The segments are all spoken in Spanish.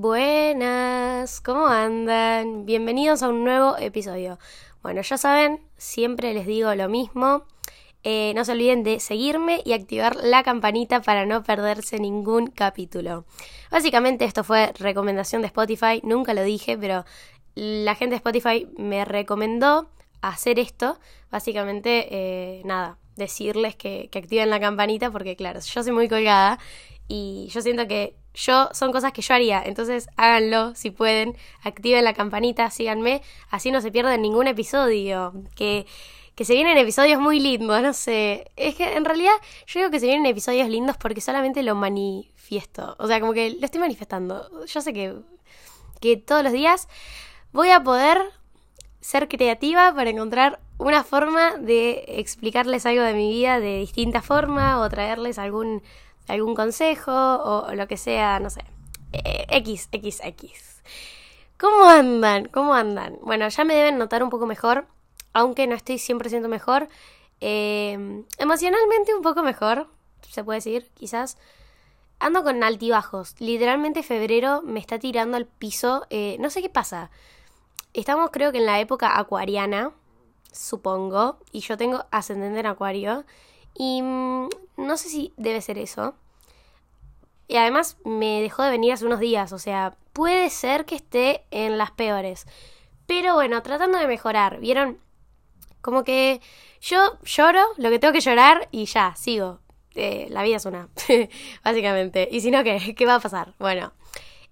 Buenas, ¿cómo andan? Bienvenidos a un nuevo episodio. Bueno, ya saben, siempre les digo lo mismo. Eh, no se olviden de seguirme y activar la campanita para no perderse ningún capítulo. Básicamente esto fue recomendación de Spotify, nunca lo dije, pero la gente de Spotify me recomendó hacer esto. Básicamente, eh, nada, decirles que, que activen la campanita porque claro, yo soy muy colgada y yo siento que yo son cosas que yo haría, entonces háganlo si pueden, activen la campanita, síganme, así no se pierden ningún episodio, que, que se vienen episodios muy lindos, no sé, es que en realidad yo digo que se vienen episodios lindos porque solamente lo manifiesto, o sea, como que lo estoy manifestando, yo sé que, que todos los días voy a poder ser creativa para encontrar una forma de explicarles algo de mi vida de distinta forma o traerles algún algún consejo o, lo que sea, no sé. Eh, X, X, X. ¿Cómo andan? ¿Cómo andan? Bueno, ya me deben notar un poco mejor, aunque no estoy 100% mejor. Eh, emocionalmente un poco mejor, se puede decir, quizás. Ando con altibajos. Literalmente febrero me está tirando al piso. Eh, no sé qué pasa. Estamos creo que en la época acuariana, supongo. Y yo tengo ascendente en acuario. Y mm, no sé si debe ser eso. Y además me dejó de venir hace unos días, o sea, puede ser que esté en las peores. Pero bueno, tratando de mejorar, ¿vieron? Como que yo lloro lo que tengo que llorar y ya, sigo. Eh, la vida es una, básicamente. Y si no, ¿qué? ¿Qué va a pasar? Bueno,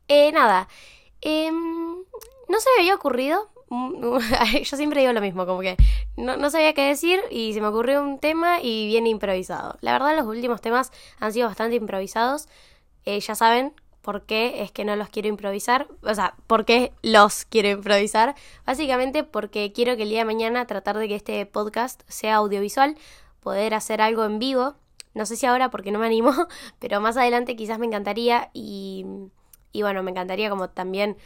eh, nada. Em, no se me había ocurrido yo siempre digo lo mismo, como que no, sabía qué decir y se me ocurrió un tema y viene improvisado. La verdad los últimos temas han sido bastante improvisados. Eh, ya saben por qué es que no los quiero improvisar. O sea, por qué los quiero improvisar. Básicamente porque quiero que el día de mañana tratar de que este podcast sea audiovisual, poder hacer algo en vivo. No sé si ahora porque no me animo, pero más adelante quizás me encantaría y, y bueno, me encantaría como también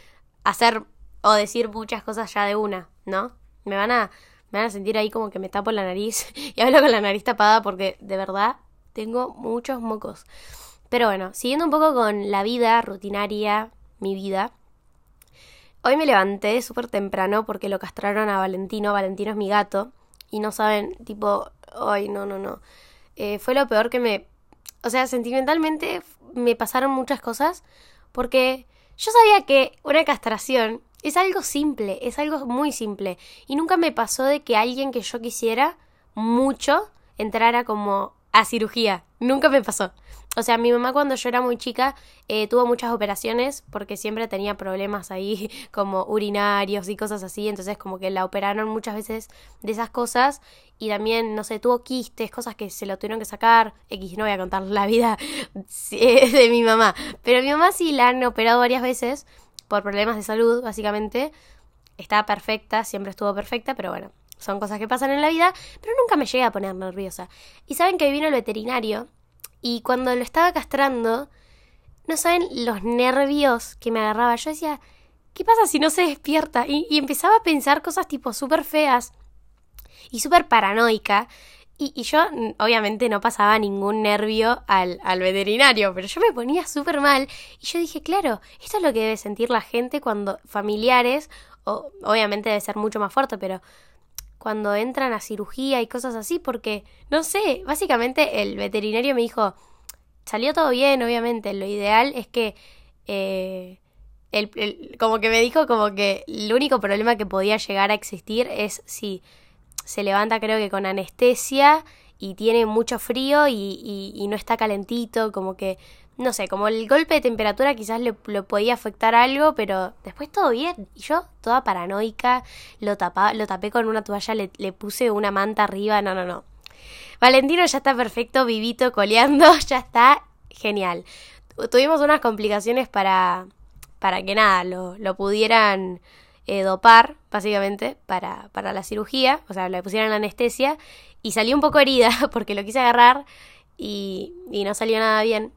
hacer o decir muchas cosas ya de una, ¿no? Me van a, me van a sentir ahí como que me tapo la nariz y hablo con la nariz tapada porque de verdad tengo muchos mocos. Pero bueno, siguiendo un poco con la vida rutinaria, mi vida. Hoy me levanté súper temprano porque lo castraron a Valentino. Valentino es mi gato. Y no saben, tipo, ay, no, no, no. Eh, fue lo peor que me... O sea, sentimentalmente me pasaron muchas cosas porque yo sabía que una castración es algo simple, es algo muy simple. Y nunca me pasó de que alguien que yo quisiera mucho entrara como a cirugía. Nunca me pasó. O sea, mi mamá cuando yo era muy chica eh, tuvo muchas operaciones porque siempre tenía problemas ahí como urinarios y cosas así. Entonces como que la operaron muchas veces de esas cosas. Y también, no sé, tuvo quistes, cosas que se lo tuvieron que sacar. X, no voy a contar la vida de mi mamá. Pero mi mamá sí la han operado varias veces por problemas de salud, básicamente. Está perfecta, siempre estuvo perfecta, pero bueno, son cosas que pasan en la vida, pero nunca me llegué a poner nerviosa. Y saben que vino el veterinario y cuando lo estaba castrando, no saben los nervios que me agarraba. Yo decía, ¿qué pasa si no se despierta? Y, y empezaba a pensar cosas tipo súper feas y súper paranoica. Y, yo, obviamente, no pasaba ningún nervio al, al veterinario, pero yo me ponía súper mal. Y yo dije, claro, esto es lo que debe sentir la gente cuando familiares, o, obviamente debe ser mucho más fuerte, pero cuando entran a cirugía y cosas así, porque, no sé, básicamente el veterinario me dijo, salió todo bien, obviamente, lo ideal es que... Eh, el, como que me dijo como que el único problema que podía llegar a existir es si se levanta creo que con anestesia y tiene mucho frío y, no está calentito, como que, no sé, como el golpe de temperatura quizás le, podía afectar algo, pero después todo bien. Y yo, toda paranoica, lo, tapa, lo tapé con una toalla, le, le puse una manta arriba, no, no, no. Valentino ya está perfecto, vivito, coleando, ya está genial. Tuvimos unas complicaciones para, para que nada, lo, lo pudieran eh, dopar, básicamente, para, para la cirugía, o sea, le pusieron la anestesia y salió un poco herida porque lo quise agarrar y, y no salió nada bien.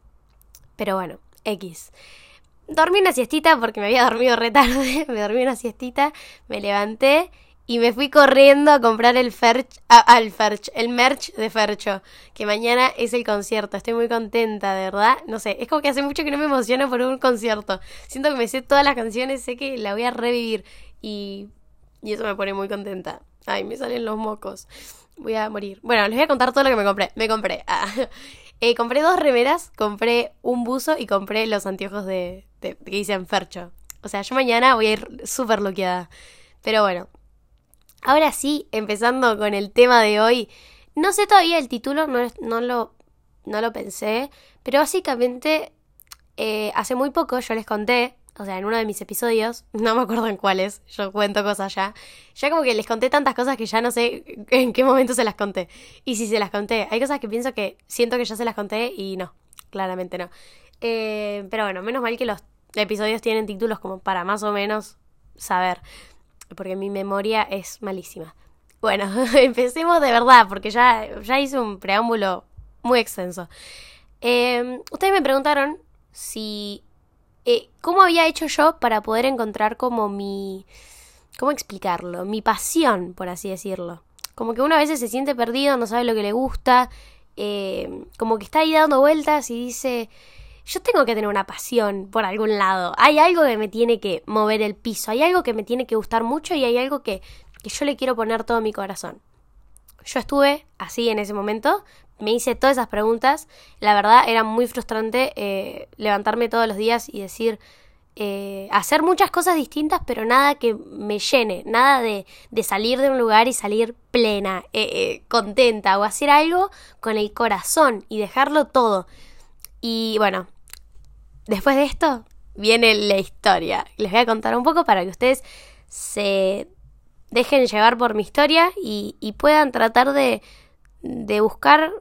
Pero bueno, X. Dormí una siestita porque me había dormido re tarde, me dormí una siestita, me levanté y me fui corriendo a comprar el ferch, al ferch, el merch de Fercho, que mañana es el concierto. Estoy muy contenta, de verdad. No sé, es como que hace mucho que no me emociono por un concierto. Siento que me sé todas las canciones, sé que la voy a revivir y, y eso me pone muy contenta. Ay, me salen los mocos. Voy a morir. Bueno, les voy a contar todo lo que me compré. Me compré. Ah, eh, compré dos remeras, compré un buzo y compré los anteojos de, que dicen Fercho. O sea, yo mañana voy a ir súper bloqueada. Pero bueno, Ahora sí, empezando con el tema de hoy. No sé todavía el título, no, no, lo, no lo pensé, pero básicamente eh, hace muy poco yo les conté, o sea, en uno de mis episodios, no me acuerdo en cuáles, yo cuento cosas ya, ya como que les conté tantas cosas que ya no sé en qué momento se las conté. Y si se las conté, hay cosas que pienso que siento que ya se las conté y no, claramente no. Eh, pero bueno, menos mal que los episodios tienen títulos como para más o menos saber porque mi memoria es malísima. Bueno, empecemos de verdad, porque ya, ya hice un preámbulo muy extenso. Em, ustedes me preguntaron si... Eh, ¿Cómo había hecho yo para poder encontrar como mi... ¿Cómo explicarlo? Mi pasión, por así decirlo. Como que uno a veces se siente perdido, no sabe lo que le gusta, eh, como que está ahí dando vueltas y dice, yo tengo que tener una pasión por algún lado. Hay algo que me tiene que mover el piso, hay algo que me tiene que gustar mucho y hay algo que, yo le quiero poner todo mi corazón. Yo estuve así en ese momento, me hice todas esas preguntas. La verdad era muy frustrante eh, levantarme todos los días y decir, eh, hacer muchas cosas distintas, pero nada que me llene, nada de, de salir de un lugar y salir plena, eh, contenta, o hacer algo con el corazón y dejarlo todo. Y bueno, después de esto viene la historia. Les voy a contar un poco para que ustedes se dejen llevar por mi historia y, puedan tratar de, de, buscar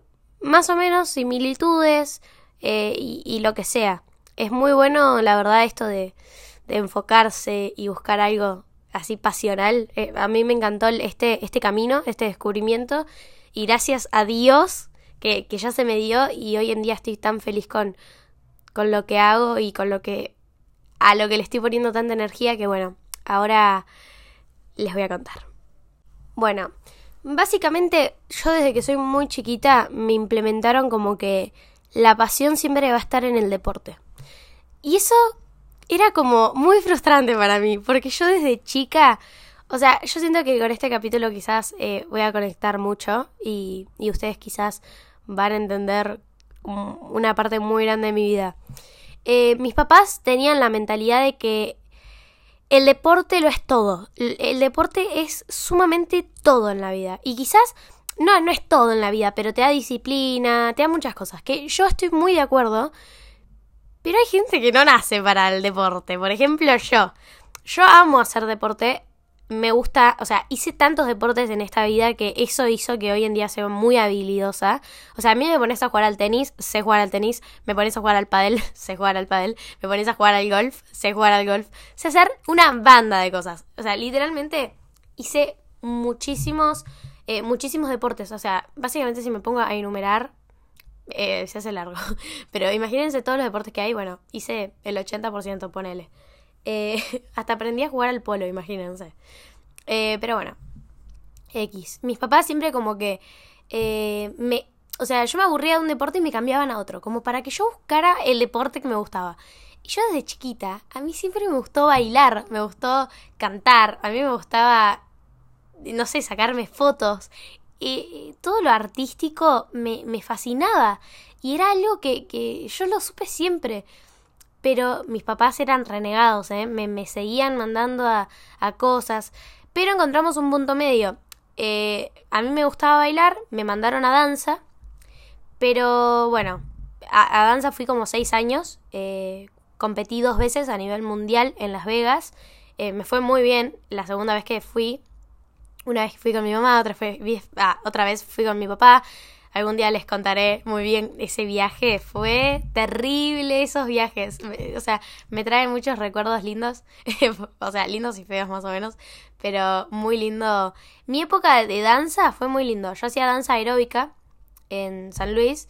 más o menos similitudes eh, y, lo que sea. Es muy bueno, la verdad, esto de, de enfocarse y buscar algo así pasional. Eh, a mí me encantó este, este camino, este descubrimiento. Y gracias a Dios que, que ya se me dio y hoy en día estoy tan feliz con, con lo que hago y con lo que a lo que le estoy poniendo tanta energía que bueno, ahora les voy a contar. Bueno, básicamente yo desde que soy muy chiquita me implementaron como que la pasión siempre va a estar en el deporte. Y eso era como muy frustrante para mí, porque yo desde chica, o sea, yo siento que con este capítulo quizás eh, voy a conectar mucho y, y ustedes quizás van a entender una parte muy grande de mi vida. Eh, mis papás tenían la mentalidad de que el deporte lo es todo. El, deporte es sumamente todo en la vida. Y quizás no, no es todo en la vida, pero te da disciplina, te da muchas cosas. Que yo estoy muy de acuerdo. Pero hay gente que no nace para el deporte. Por ejemplo, yo. Yo amo hacer deporte me gusta, o sea, hice tantos deportes en esta vida que eso hizo que hoy en día sea muy habilidosa. O sea, a mí me pones a jugar al tenis, sé jugar al tenis, me pones a jugar al pádel, sé jugar al pádel, me pones a jugar al golf, sé jugar al golf, sé hacer una banda de cosas. O sea, literalmente hice muchísimos, eh, muchísimos deportes. O sea, básicamente si me pongo a enumerar, eh, se hace largo. Pero imagínense todos los deportes que hay, bueno, hice el 80%, ponele. Eh, hasta aprendí a jugar al polo, imagínense. Eh, pero bueno, X. Mis papás siempre como que eh, me... O sea, yo me aburría de un deporte y me cambiaban a otro, como para que yo buscara el deporte que me gustaba. Y yo desde chiquita, a mí siempre me gustó bailar, me gustó cantar, a mí me gustaba, no sé, sacarme fotos. Y todo lo artístico me, me fascinaba. Y era algo que, que yo lo supe siempre pero mis papás eran renegados, ¿eh? me, seguían mandando a, cosas, pero encontramos un punto medio. Eh, a mí me gustaba bailar, me mandaron a danza, pero bueno, a, danza fui como seis años, eh, competí dos veces a nivel mundial en Las Vegas, eh, me fue muy bien la segunda vez que fui, una vez fui con mi mamá, otra, ah, otra vez fui con mi papá, Algún día les contaré muy bien ese viaje. Fue terrible esos viajes. O sea, me traen muchos recuerdos lindos. o sea, lindos y feos más o menos. Pero muy lindo. Mi época de danza fue muy lindo. Yo hacía danza aeróbica en San Luis.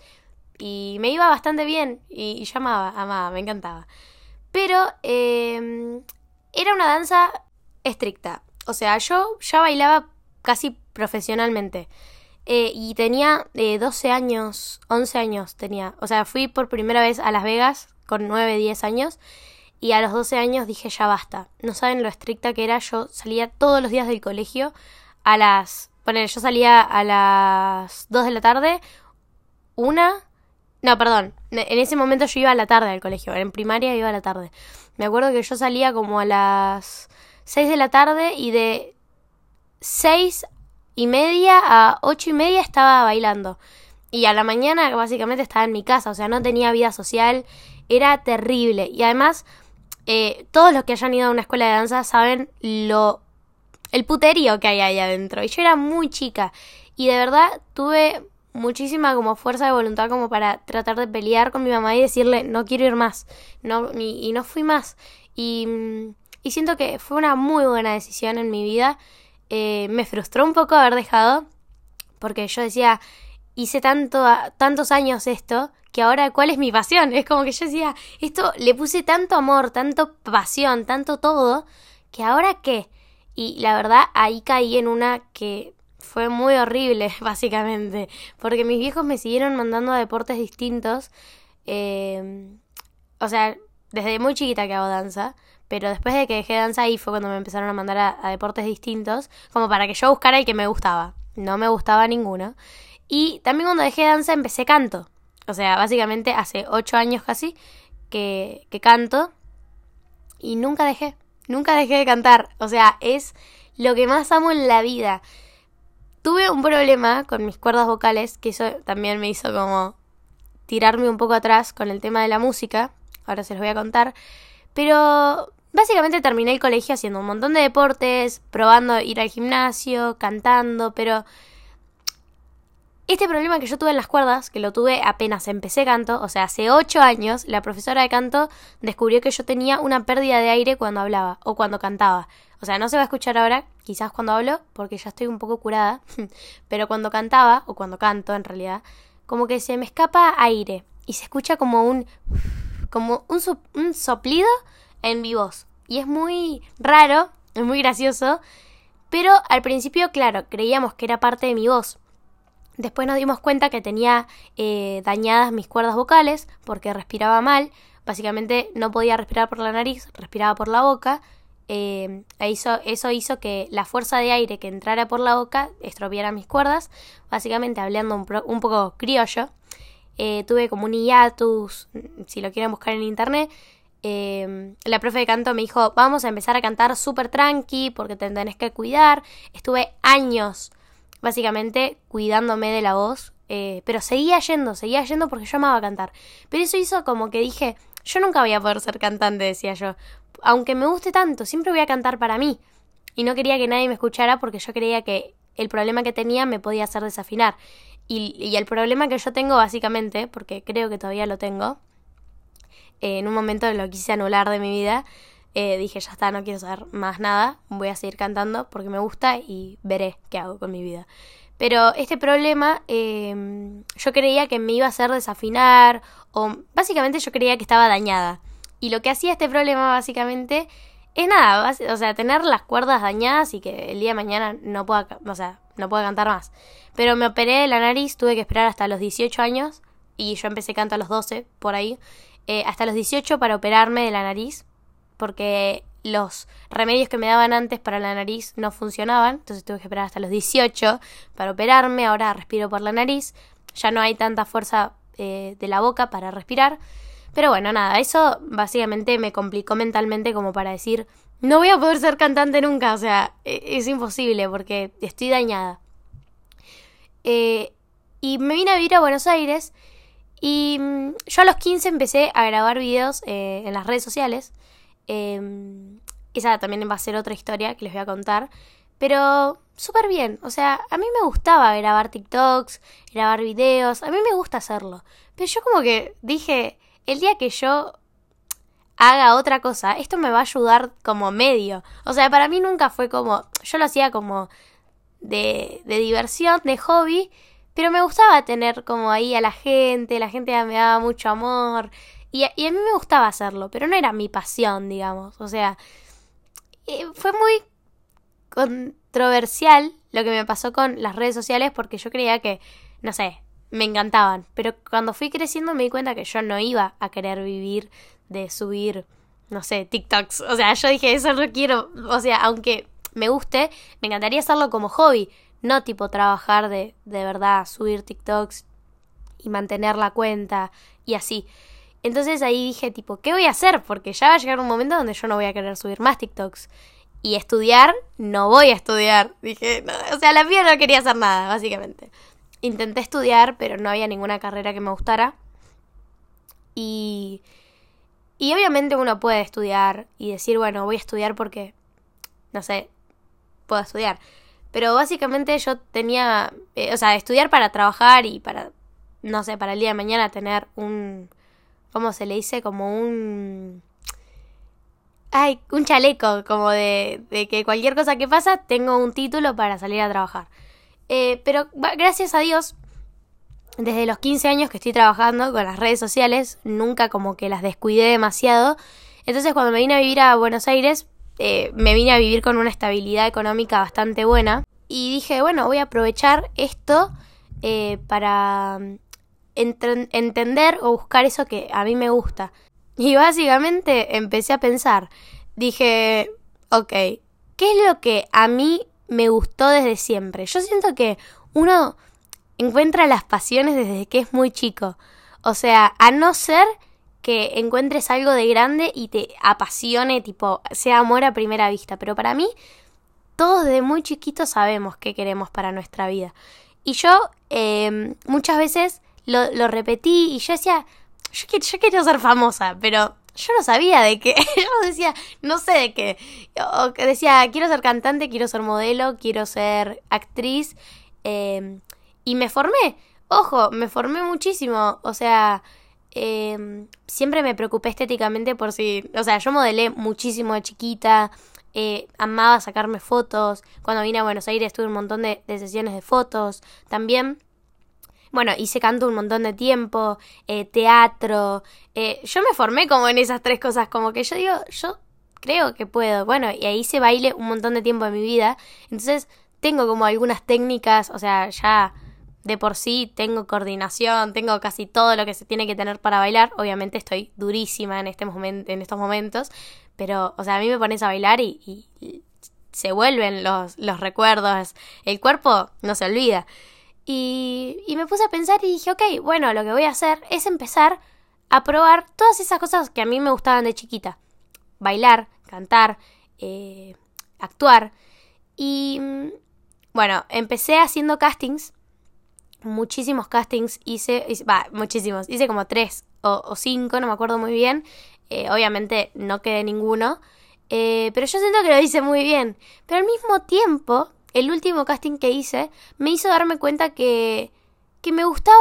Y me iba bastante bien. Y, yo amaba, amaba, me encantaba. Pero em, era una danza estricta. o sea, yo ya bailaba casi profesionalmente. Eh, y tenía 12 años, 11 años tenía. O sea, fui por primera vez a Las Vegas con 9, 10 años. Y a los 12 años dije, ya basta. No saben lo estricta que era. Yo salía todos los días del colegio a las... Bueno, yo salía a las 2 de la tarde, una... No, perdón. En ese momento yo iba a la tarde al colegio. En primaria iba a la tarde. Me acuerdo que yo salía como a las 6 de la tarde y de 6 y media a 8 y media estaba bailando. Y a la mañana básicamente estaba en mi casa, o sea, no tenía vida social, era terrible. Y además, eh, todos los que hayan ido a una escuela de danza saben lo el puterío que hay ahí adentro. Y yo era muy chica. Y de verdad tuve muchísima como fuerza de voluntad como para tratar de pelear con mi mamá y decirle no quiero ir más. No, y, no fui más. Y, y, siento que fue una muy buena decisión en mi vida. Eh, me frustró un poco haber dejado. Porque yo decía, hice tanto, tantos años esto que ahora cuál es mi pasión. Es como que yo decía, esto le puse tanto amor, tanto pasión, tanto todo, que ahora qué. Y la verdad ahí caí en una que fue muy horrible, básicamente, porque mis viejos me siguieron mandando a deportes distintos. Eh, o sea, desde muy chiquita que hago danza, pero después de que dejé danza ahí fue cuando me empezaron a mandar a, deportes distintos, como para que yo buscara el que me gustaba. No me gustaba ninguno. Y también cuando dejé danza empecé canto. O sea, básicamente hace ocho años casi que, que canto y nunca dejé. Nunca dejé de cantar. O sea, es lo que más amo en la vida. Tuve un problema con mis cuerdas vocales, que eso también me hizo como tirarme un poco atrás con el tema de la música. Ahora se los voy a contar. Pero básicamente terminé el colegio haciendo un montón de deportes, probando ir al gimnasio, cantando, pero este problema que yo tuve en las cuerdas, que lo tuve apenas empecé canto, o sea, hace ocho años, la profesora de canto descubrió que yo tenía una pérdida de aire cuando hablaba o cuando cantaba. O sea, no se va a escuchar ahora, quizás cuando hablo, porque ya estoy un poco curada, pero cuando cantaba, o cuando canto en realidad, como que se me escapa aire y se escucha como un, como un, soplido en mi voz. Y es muy raro, es muy gracioso, pero al principio, claro, creíamos que era parte de mi voz Después nos dimos cuenta que tenía eh, dañadas mis cuerdas vocales porque respiraba mal. Básicamente no podía respirar por la nariz, respiraba por la boca. Eh, e hizo, eso hizo que la fuerza de aire que entrara por la boca estropeara mis cuerdas. Básicamente hablando un poco criollo. Eh, tuve como un hiatus, si lo quieren buscar en internet. la profe de canto me dijo, vamos a empezar a cantar súper tranqui porque te tenés que cuidar. Estuve años básicamente cuidándome de la voz, eh, pero seguía yendo, seguía yendo porque yo amaba cantar. Pero eso hizo como que dije, yo nunca voy a poder ser cantante, decía yo. Aunque me guste tanto, siempre voy a cantar para mí. Y no quería que nadie me escuchara porque yo creía que el problema que tenía me podía hacer desafinar. Y, y el problema que yo tengo básicamente, porque creo que todavía lo tengo, eh, en un momento lo quise anular de mi vida, eh, dije, ya está, no quiero saber más nada, voy a seguir cantando porque me gusta y veré qué hago con mi vida. Pero este problema em, yo creía que me iba a hacer desafinar o básicamente yo creía que estaba dañada. Y lo que hacía este problema básicamente es nada, o sea, tener las cuerdas dañadas y que el día de mañana no pueda, o sea, no pueda cantar más. Pero me operé de la nariz, tuve que esperar hasta los 18 años y yo empecé canto a los 12, por ahí, eh, hasta los 18 para operarme de la nariz porque los remedios que me daban antes para la nariz no funcionaban, entonces tuve que esperar hasta los 18 para operarme, ahora respiro por la nariz, ya no hay tanta fuerza eh, de la boca para respirar, pero bueno, nada, eso básicamente me complicó mentalmente como para decir, no voy a poder ser cantante nunca, o sea, e-, es imposible porque estoy dañada. Eh, y me vine a vivir a Buenos Aires y mm, yo a los 15 empecé a grabar videos eh, en las redes sociales Em, esa también va a ser otra historia que les voy a contar. Pero súper bien. O sea, a mí me gustaba grabar TikToks, grabar videos. A mí me gusta hacerlo. Pero yo como que dije, el día que yo haga otra cosa, esto me va a ayudar como medio. O sea, para mí nunca fue como, yo lo hacía como de, diversión, de hobby, pero me gustaba tener como ahí a la gente, la gente me daba mucho amor, y, a mí me gustaba hacerlo, pero no era mi pasión, digamos. O sea, eh, fue muy controversial lo que me pasó con las redes sociales porque yo creía que, no sé, me encantaban. Pero cuando fui creciendo me di cuenta que yo no iba a querer vivir de subir, no sé, TikToks. O sea, yo dije, eso no quiero. O sea, aunque me guste, me encantaría hacerlo como hobby. No tipo trabajar de, de verdad, subir TikToks y mantener la cuenta y así. Entonces ahí dije, tipo, ¿qué voy a hacer? Porque ya va a llegar un momento donde yo no voy a querer subir más TikToks. Y estudiar, no voy a estudiar. Dije, o sea, la vida no quería hacer nada, básicamente. Intenté estudiar, pero no había ninguna carrera que me gustara. Y, y obviamente uno puede estudiar y decir, bueno, voy a estudiar porque, no sé, puedo estudiar. Pero básicamente yo tenía, eh, o sea, estudiar para trabajar y para, no sé, para el día de mañana tener un, ¿cómo se le dice? Como un... Ay, un chaleco, como de, de que cualquier cosa que pasa tengo un título para salir a trabajar. Eh, pero gracias a Dios, desde los 15 años que estoy trabajando con las redes sociales, nunca como que las descuidé demasiado. Entonces cuando me vine a vivir a Buenos Aires, eh, me vine a vivir con una estabilidad económica bastante buena. Y dije, bueno, voy a aprovechar esto eh, para entender o buscar eso que a mí me gusta. Y básicamente empecé a pensar, dije, ok, ¿qué es lo que a mí me gustó desde siempre? Yo siento que uno encuentra las pasiones desde que es muy chico. O sea, a no ser que encuentres algo de grande y te apasione, tipo, sea amor a primera vista. Pero para mí, todos desde muy chiquitos sabemos qué queremos para nuestra vida. Y yo em, muchas veces lo, lo repetí y yo decía, yo, yo quiero ser famosa, pero yo no sabía de qué. yo decía, no sé de qué. O decía, quiero ser cantante, quiero ser modelo, quiero ser actriz. Em, y me formé. Ojo, me formé muchísimo. O sea, eh, siempre me preocupé estéticamente por si. O sea, yo modelé muchísimo de chiquita. Eh, amaba sacarme fotos. Cuando vine a Buenos Aires tuve un montón de, de sesiones de fotos. También bueno, hice canto un montón de tiempo, eh, teatro. Eh, yo me formé como en esas tres cosas, como que yo digo, yo creo que puedo. Bueno, y ahí hice baile un montón de tiempo de mi vida. Entonces tengo como algunas técnicas, o sea, ya de por sí tengo coordinación, tengo casi todo lo que se tiene que tener para bailar. Obviamente estoy durísima en, este en estos momentos, pero, o sea, a mí me pones a bailar y, se vuelven los, los recuerdos. El cuerpo no se olvida. Y, y me puse a pensar y dije, ok, bueno, lo que voy a hacer es empezar a probar todas esas cosas que a mí me gustaban de chiquita. Bailar, cantar, eh, actuar. Y bueno, empecé haciendo castings. Muchísimos castings hice, va, muchísimos, hice como tres o, cinco, no me acuerdo muy bien. Eh, obviamente no quedé ninguno. Eh, pero yo siento que lo hice muy bien. Pero al mismo tiempo el último casting que hice me hizo darme cuenta que, que me gustaba,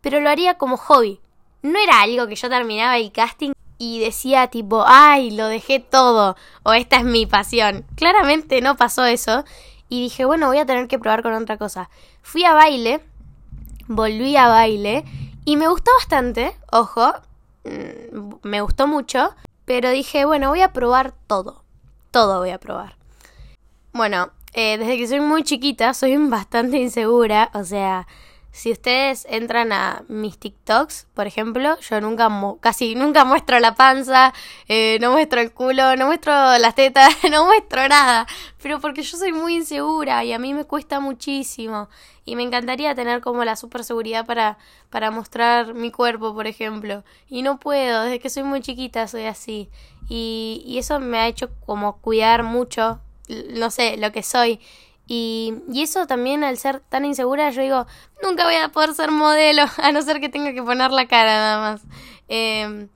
pero lo haría como hobby. No era algo que yo terminaba el casting y decía tipo, ay, lo dejé todo, o esta es mi pasión. Claramente no pasó eso y dije, bueno, voy a tener que probar con otra cosa. Fui a baile, volví a baile y me gustó bastante, ojo, mm, me gustó mucho, pero dije, bueno, voy a probar todo, todo voy a probar. Bueno, eh, desde que soy muy chiquita soy bastante insegura, o sea, si ustedes entran a mis TikToks, por ejemplo, yo nunca, casi nunca muestro la panza, eh, no muestro el culo, no muestro las tetas, no muestro nada, pero porque yo soy muy insegura y a mí me cuesta muchísimo. Y me encantaría tener como la super seguridad para, para mostrar mi cuerpo, por ejemplo, y no puedo, desde que soy muy chiquita soy así. Y, y eso me ha hecho como cuidar mucho no sé, lo que soy. Y, y, eso también al ser tan insegura, yo digo, nunca voy a poder ser modelo, a no ser que tenga que poner la cara nada más. Em,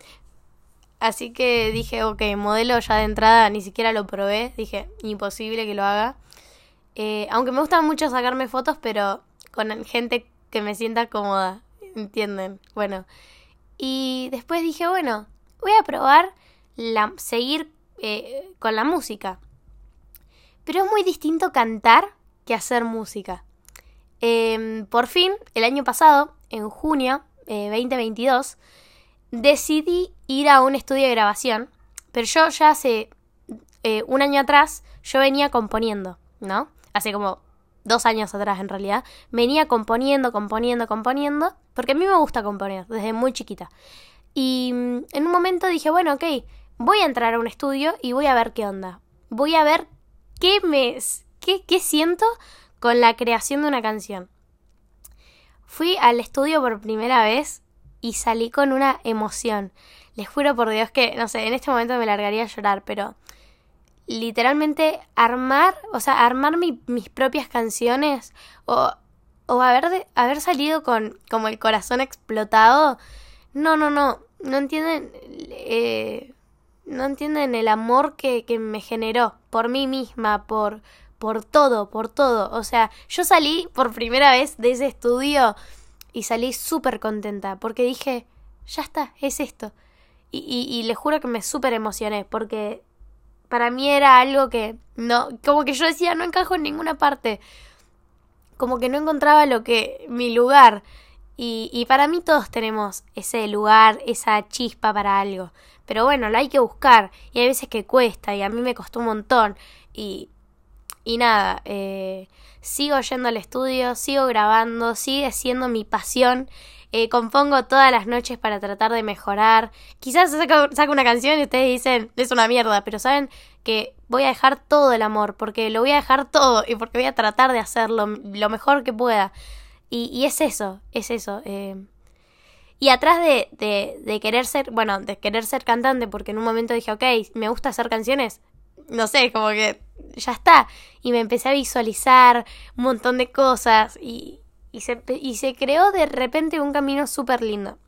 así que dije, ok, modelo ya de entrada, ni siquiera lo probé, dije, imposible que lo haga. Eh, aunque me gusta mucho sacarme fotos, pero con gente que me sienta cómoda, ¿entienden? Bueno, y después dije, bueno, voy a probar seguir eh, con la música. Pero es muy distinto cantar que hacer música. Em, por fin, el año pasado, en junio eh, 2022, decidí ir a un estudio de grabación. Pero yo ya hace eh, un año atrás, yo venía componiendo. ¿no? Hace como dos años atrás en realidad, venía componiendo, componiendo, componiendo, porque a mí me gusta componer desde muy chiquita. Y mm, en un momento dije, bueno, ok, voy a entrar a un estudio y voy a ver qué onda. Voy a ver qué me qué, qué siento con la creación de una canción. Fui al estudio por primera vez y salí con una emoción. Les juro por Dios que, no sé, en este momento me largaría a llorar, pero literalmente armar, o sea, armar mis propias canciones o, o haber, haber salido con como el corazón explotado. No, no, no, no entienden, eh, no entienden el amor que, que me generó por mí misma, por, por todo, por todo. O sea, yo salí por primera vez de ese estudio y salí súper contenta porque dije, ya está, es esto. Y, y, y le juro que me súper emocioné porque para mí era algo que no, como que yo decía, no encajo en ninguna parte. Como que no encontraba lo que, mi lugar. Y, y para mí todos tenemos ese lugar, esa chispa para algo. Pero bueno, la hay que buscar. Y hay veces que cuesta. Y a mí me costó un montón. Y, y nada, eh, sigo yendo al estudio, sigo grabando, sigue siendo mi pasión. Eh, compongo todas las noches para tratar de mejorar. Quizás saco, una canción y ustedes dicen, es una mierda, pero saben que voy a dejar todo el amor, porque lo voy a dejar todo y porque voy a tratar de hacerlo lo mejor que pueda. Y, es eso, es eso. Eh. Y atrás de, de, querer ser, bueno, de querer ser cantante, porque en un momento dije, ok, me gusta hacer canciones, no sé, como que ya está. Y me empecé a visualizar un montón de cosas y, y se, y se creó de repente un camino súper lindo.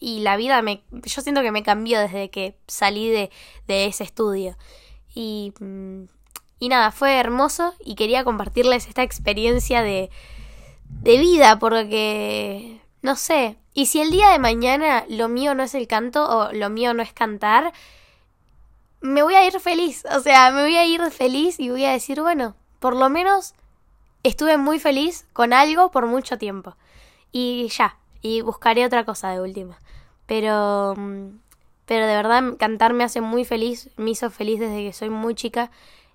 Y la vida me. Yo siento que me cambió desde que salí de, de ese estudio. Y. Mm, y nada, fue hermoso y quería compartirles esta experiencia de, de vida porque. No sé. Y si el día de mañana lo mío no es el canto o lo mío no es cantar, me voy a ir feliz. O sea, me voy a ir feliz y voy a decir, bueno, por lo menos estuve muy feliz con algo por mucho tiempo. Y ya, y buscaré otra cosa de última. Pero, mm, pero de verdad cantar me hace muy feliz, me hizo feliz desde que soy muy chica.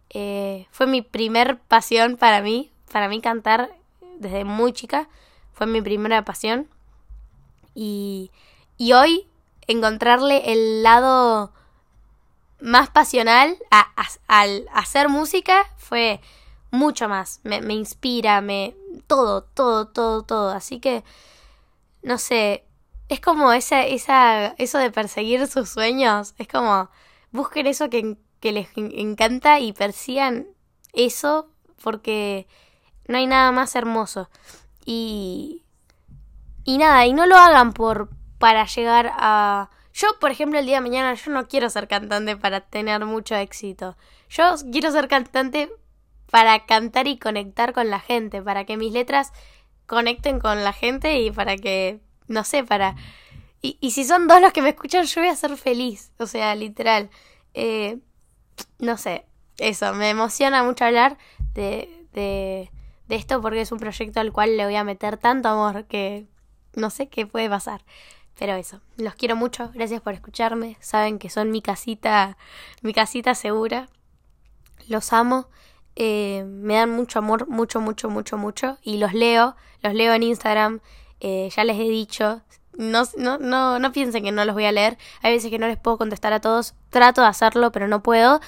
Eh, fue mi primer pasión para mí, para mí cantar desde muy chica, fue mi primera pasión. Y, y hoy encontrarle el lado más pasional al hacer música fue mucho más. Me, me inspira, me. todo, todo, todo, todo. Así que. No sé. Es como esa, esa, eso de perseguir sus sueños. Es como. Busquen eso que, que les encanta y persigan eso porque no hay nada más hermoso. Y. Y nada, y no lo hagan por. para llegar a. Yo, por ejemplo, el día de mañana, yo no quiero ser cantante para tener mucho éxito. Yo quiero ser cantante para cantar y conectar con la gente, para que mis letras conecten con la gente y para que, no sé, para... Y, y si son dos los que me escuchan, yo voy a ser feliz, o sea, literal. Eh, no sé, eso, me emociona mucho hablar de, de, esto porque es un proyecto al cual le voy a meter tanto amor que no sé qué puede pasar. Pero eso, los quiero mucho, gracias por escucharme, saben que son mi casita, mi casita segura. Los amo eh, me dan mucho amor, mucho, mucho, mucho, mucho. Y los leo, los leo en Instagram. Eh, ya les he dicho. No, no, no, no piensen que no los voy a leer. Hay veces que no les puedo contestar a todos. Trato de hacerlo, pero no puedo.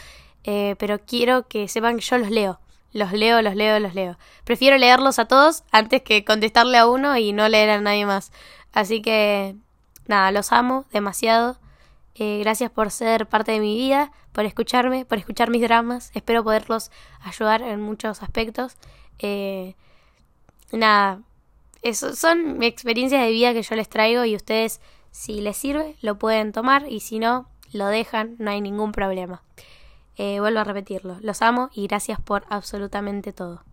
Eh, pero quiero que sepan que yo los leo. Los leo, los leo, los leo. Prefiero leerlos a todos antes que contestarle a uno y no leer a nadie más. Así que, nada, los amo demasiado. Eh, gracias por ser parte de mi vida, por escucharme, por escuchar mis dramas. Espero poderlos ayudar en muchos aspectos. Eh, nada, eso son experiencias de vida que yo les traigo y ustedes, si les sirve, lo pueden tomar y si no, lo dejan, no hay ningún problema. Eh, vuelvo a repetirlo, los amo y gracias por absolutamente todo.